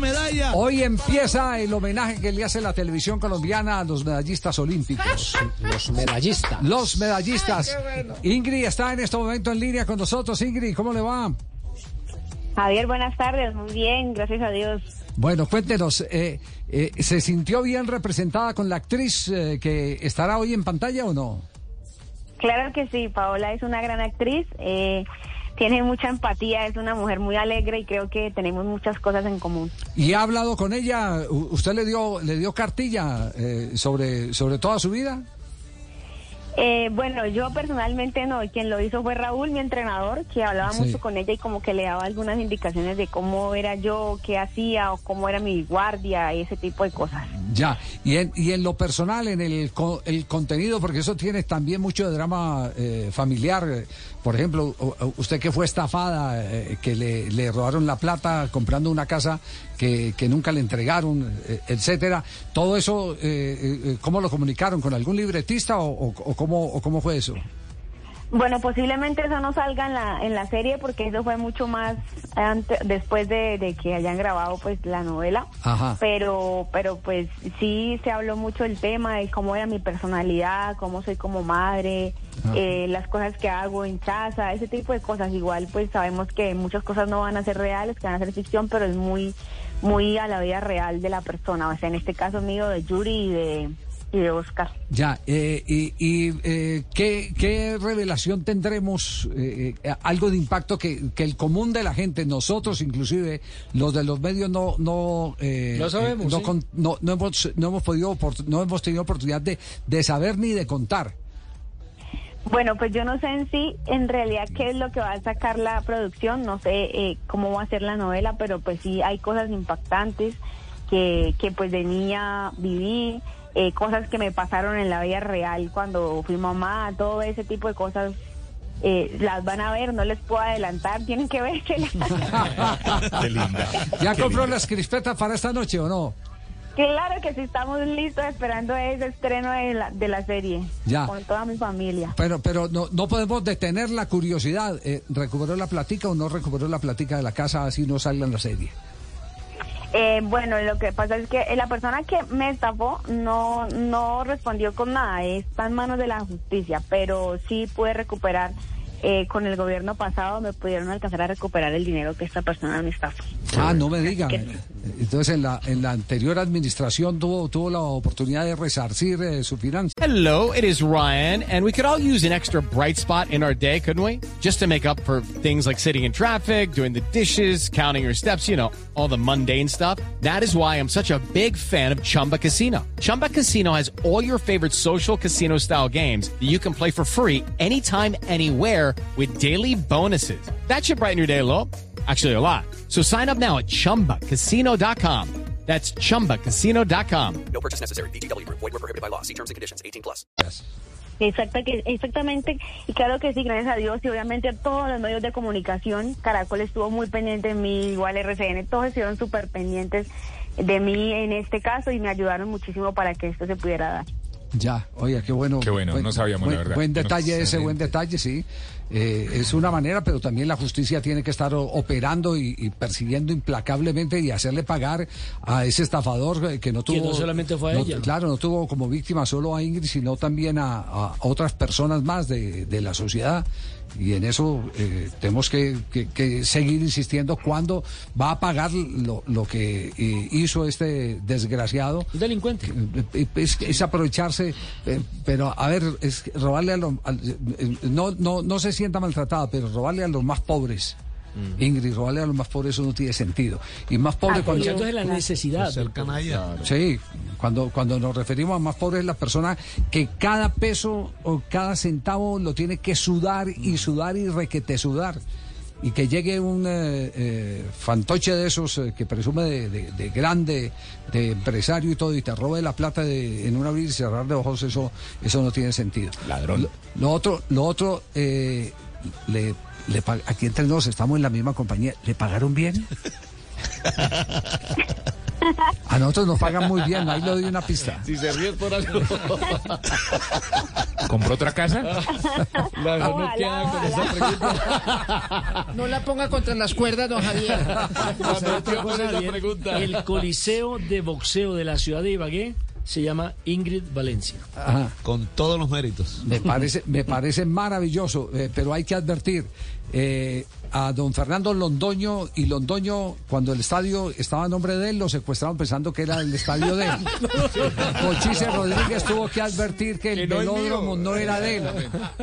Medalla. Hoy empieza el homenaje que le hace la televisión colombiana a los medallistas olímpicos. Los medallistas. Los medallistas. Ingrid está en este momento en línea con nosotros. Ingrid, ¿cómo le va? Javier, buenas tardes. Muy bien, gracias a Dios. Bueno, cuéntenos, eh, eh, ¿se sintió bien representada con la actriz eh, que estará hoy en pantalla o no? Claro que sí, Paola es una gran actriz, eh, tiene mucha empatía, es una mujer muy alegre y creo que tenemos muchas cosas en común. ¿Y ha hablado con ella? ¿Usted le dio, le dio cartilla eh, sobre, sobre toda su vida? Eh, bueno, yo personalmente no, quien lo hizo fue Raúl, mi entrenador, que hablaba Sí. mucho con ella y como que le daba algunas indicaciones de cómo era yo, qué hacía o cómo era mi guardia y ese tipo de cosas. Ya, y en, y en lo personal, en el, el contenido, porque eso tiene también mucho de drama eh, familiar. Por ejemplo, usted que fue estafada, eh, que le, le robaron la plata comprando una casa que, que nunca le entregaron, eh, etcétera. Todo eso, eh, eh, ¿cómo lo comunicaron? ¿Con algún libretista o- o cómo, o cómo fue eso? Bueno, posiblemente eso no salga en la, en la serie porque eso fue mucho más ante- después de, de que hayan grabado pues la novela. Ajá. Pero, pero pues sí se habló mucho del tema de cómo era mi personalidad, cómo soy como madre, eh, las cosas que hago en casa, ese tipo de cosas. Igual pues sabemos que muchas cosas no van a ser reales, que van a ser ficción, pero es muy, muy a la vida real de la persona. O sea, en este caso mío de Yuri y de, y de Oscar. Ya, eh, y, y, eh, ¿qué, qué revelación tendremos? eh, eh, algo de impacto que, que el común de la gente, nosotros inclusive, los de los medios no no eh, Lo sabemos, eh, no, sí. con- no, no hemos no hemos podido opor- no hemos tenido oportunidad de, de saber ni de contar. Bueno, pues yo no sé en sí, en realidad, qué es lo que va a sacar la producción, no sé eh, cómo va a ser la novela, pero pues sí hay cosas impactantes que, que pues de niña viví, eh, cosas que me pasaron en la vida real cuando fui mamá, todo ese tipo de cosas. eh, las van a ver, no les puedo adelantar, tienen que verlas. Qué linda. ¿Ya Qué compró linda. las crispetas para esta noche o no? claro que sí, estamos listos esperando ese estreno de la, de la serie Ya. con toda mi familia. Pero pero no, no podemos detener la curiosidad. Eh, ¿Recuperó la platica o no recuperó la platica de la casa así no salga en la serie? Eh, bueno, lo que pasa es que la persona que me estafó no, no respondió con nada, está en manos de la justicia, pero sí pude recuperar, eh, con el gobierno pasado me pudieron alcanzar a recuperar el dinero que esta persona me estafó. Ah, no me diga. que- Entonces en la en la anterior administración tuvo tuvo la oportunidad de resarcir eh, su finanza. Hello, it is Ryan, and we could all use an extra bright spot in our day, couldn't we? Just to make up for things like sitting in traffic, doing the dishes, counting your steps, you know, all the mundane stuff. That is why I'm such a big fan of Chumba Casino. Chumba Casino has all your favorite social casino style games that you can play for free anytime, anywhere with daily bonuses. That should brighten your day a little. Actually, a lot. So sign up now at chumbacasino.com. That's chumbacasino.com. No purchase necessary. VGW Group. Void were prohibited by law. See terms and conditions. 18 plus. Exacta que, exactamente, y claro que sí, gracias a Dios, y obviamente a todos los medios de comunicación, Caracol estuvo muy pendiente de mí, igual RCN, todos estuvieron súper pendientes de mí en este caso y me ayudaron muchísimo para que esto se pudiera dar. Ya, oiga, qué bueno. Qué bueno, buen, no sabíamos, la verdad. Buen No, detalle ese, buen detalle, sí. Eh, es una manera, pero también la justicia tiene que estar operando y, y persiguiendo implacablemente y hacerle pagar a ese estafador eh, que no tuvo. no solamente fue a no- ella. Claro, no tuvo como víctima solo a Ingrid, sino también a, a otras personas más de, de la sociedad. Y en eso eh, tenemos que, que- que seguir insistiendo cuándo va a pagar lo, lo que eh, hizo este desgraciado. Un delincuente. Es, es aprovecharse, eh, pero a ver, es robarle a los... al- eh, no, no, no se sienta maltratada, pero robarle a los más pobres. Ingrid, robarle a los más pobres eso no tiene sentido. Y más pobre cuando... Aprovechando de la necesidad. Sí, cuando, cuando nos referimos a más pobres es la persona que cada peso o cada centavo lo tiene que sudar y sudar y requete sudar. Y que llegue un eh, eh, fantoche de esos eh, que presume de, de- de grande, de empresario y todo, y te robe la plata de- en un abrir y cerrar de ojos, eso, eso no tiene sentido. Ladrón. Lo, lo otro, lo otro eh, le, le aquí entre nos estamos en la misma compañía, ¿le pagaron bien? A nosotros nos pagan muy bien, ahí le doy una pista. Si se ríe por algo. ¿Compró otra casa? Ojalá, ojalá. No la ponga contra las cuerdas, don Javier. ¿Sabe otra cosa, Javier? El Coliseo de Boxeo de la ciudad de Ibagué se llama Ingrid Valencia. Ajá. Con todos los méritos. Me parece, me parece maravilloso, eh, pero hay que advertir eh, a don Fernando Londoño y Londoño, cuando el estadio estaba a nombre de él, lo secuestraron pensando que era el estadio de él. Cochise Rodríguez tuvo que advertir que el Que no es velódromo no era de él.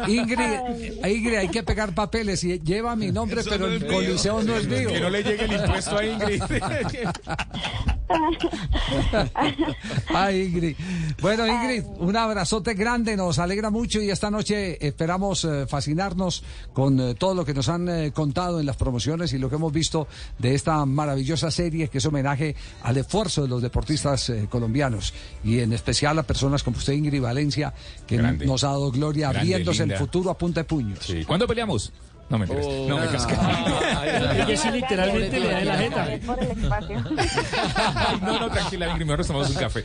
Ingrid, Ingrid, hay que pegar papeles y lleva mi nombre, Eso pero no el mío. coliseo no es mío. Que no le llegue el impuesto a Ingrid. Ay, Ingrid. Bueno, Ingrid, un abrazote grande, nos alegra mucho y esta noche esperamos eh, fascinarnos con eh, todo lo que nos han eh, contado en las promociones y lo que hemos visto de esta maravillosa serie que es homenaje al esfuerzo de los deportistas colombianos y en especial a personas como usted, Ingrid Valencia, que Grande. nos ha dado gloria Grande, viéndose el futuro a punta de puños. Sí. ¿Cuándo peleamos? No me No me casqué. Ella sí literalmente le da la jeta. El No, no, tranquila, Ingrid. Mejor nos tomamos un café.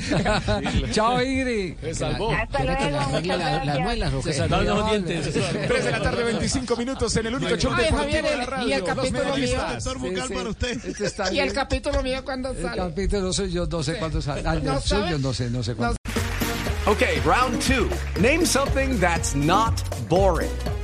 Chao, Ingrid. Hasta luego. Muchas gracias. Se salvaron los dientes. 3 de la tarde, 25 minutos en el único show de la el- radio. y el Los capítulo mío. para usted. Este Y el capítulo mío cuando El sale. capítulo suyo, no sé cuándo sale. Ah, el suyo, no sé, no sé cuándo. Okay, round two. Name something that's not boring.